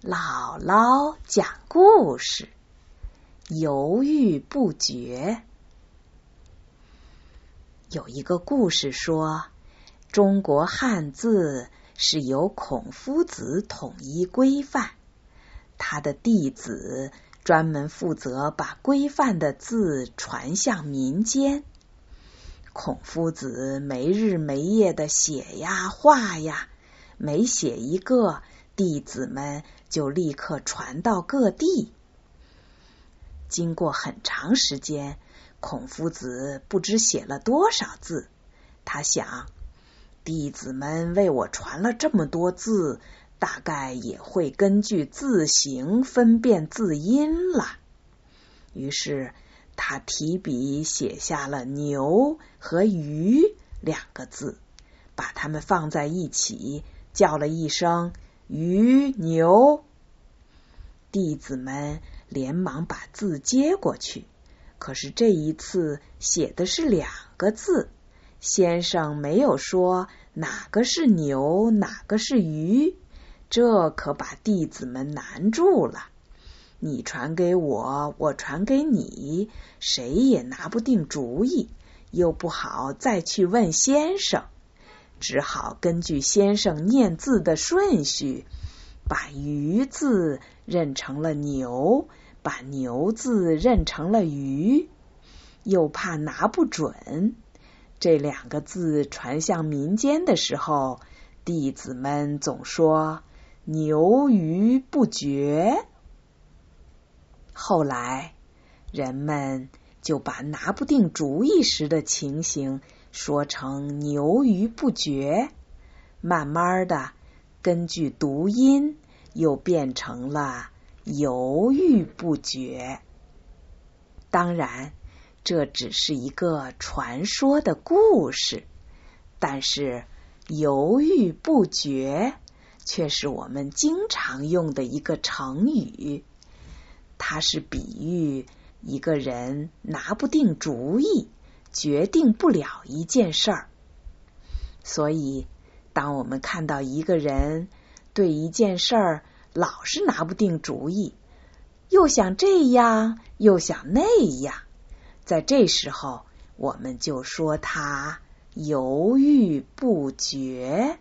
姥姥讲故事，犹豫不决。有一个故事说，中国汉字是由孔夫子统一规范，他的弟子专门负责把规范的字传向民间。孔夫子没日没夜的写呀画呀，每写一个。弟子们就立刻传到各地。经过很长时间，孔夫子不知写了多少字。他想，弟子们为我传了这么多字，大概也会根据字形分辨字音了。于是，他提笔写下了“牛”和“鱼”两个字，把它们放在一起，叫了一声。鱼牛，弟子们连忙把字接过去。可是这一次写的是两个字，先生没有说哪个是牛，哪个是鱼，这可把弟子们难住了。你传给我，我传给你，谁也拿不定主意，又不好再去问先生。只好根据先生念字的顺序，把“鱼”字认成了“牛”，把“牛”字认成了“鱼”。又怕拿不准，这两个字传向民间的时候，弟子们总说“牛鱼不绝”。后来，人们就把拿不定主意时的情形。说成牛鱼不绝，慢慢的，根据读音又变成了犹豫不决。当然，这只是一个传说的故事，但是犹豫不决却是我们经常用的一个成语。它是比喻一个人拿不定主意。决定不了一件事儿，所以当我们看到一个人对一件事儿老是拿不定主意，又想这样又想那样，在这时候我们就说他犹豫不决。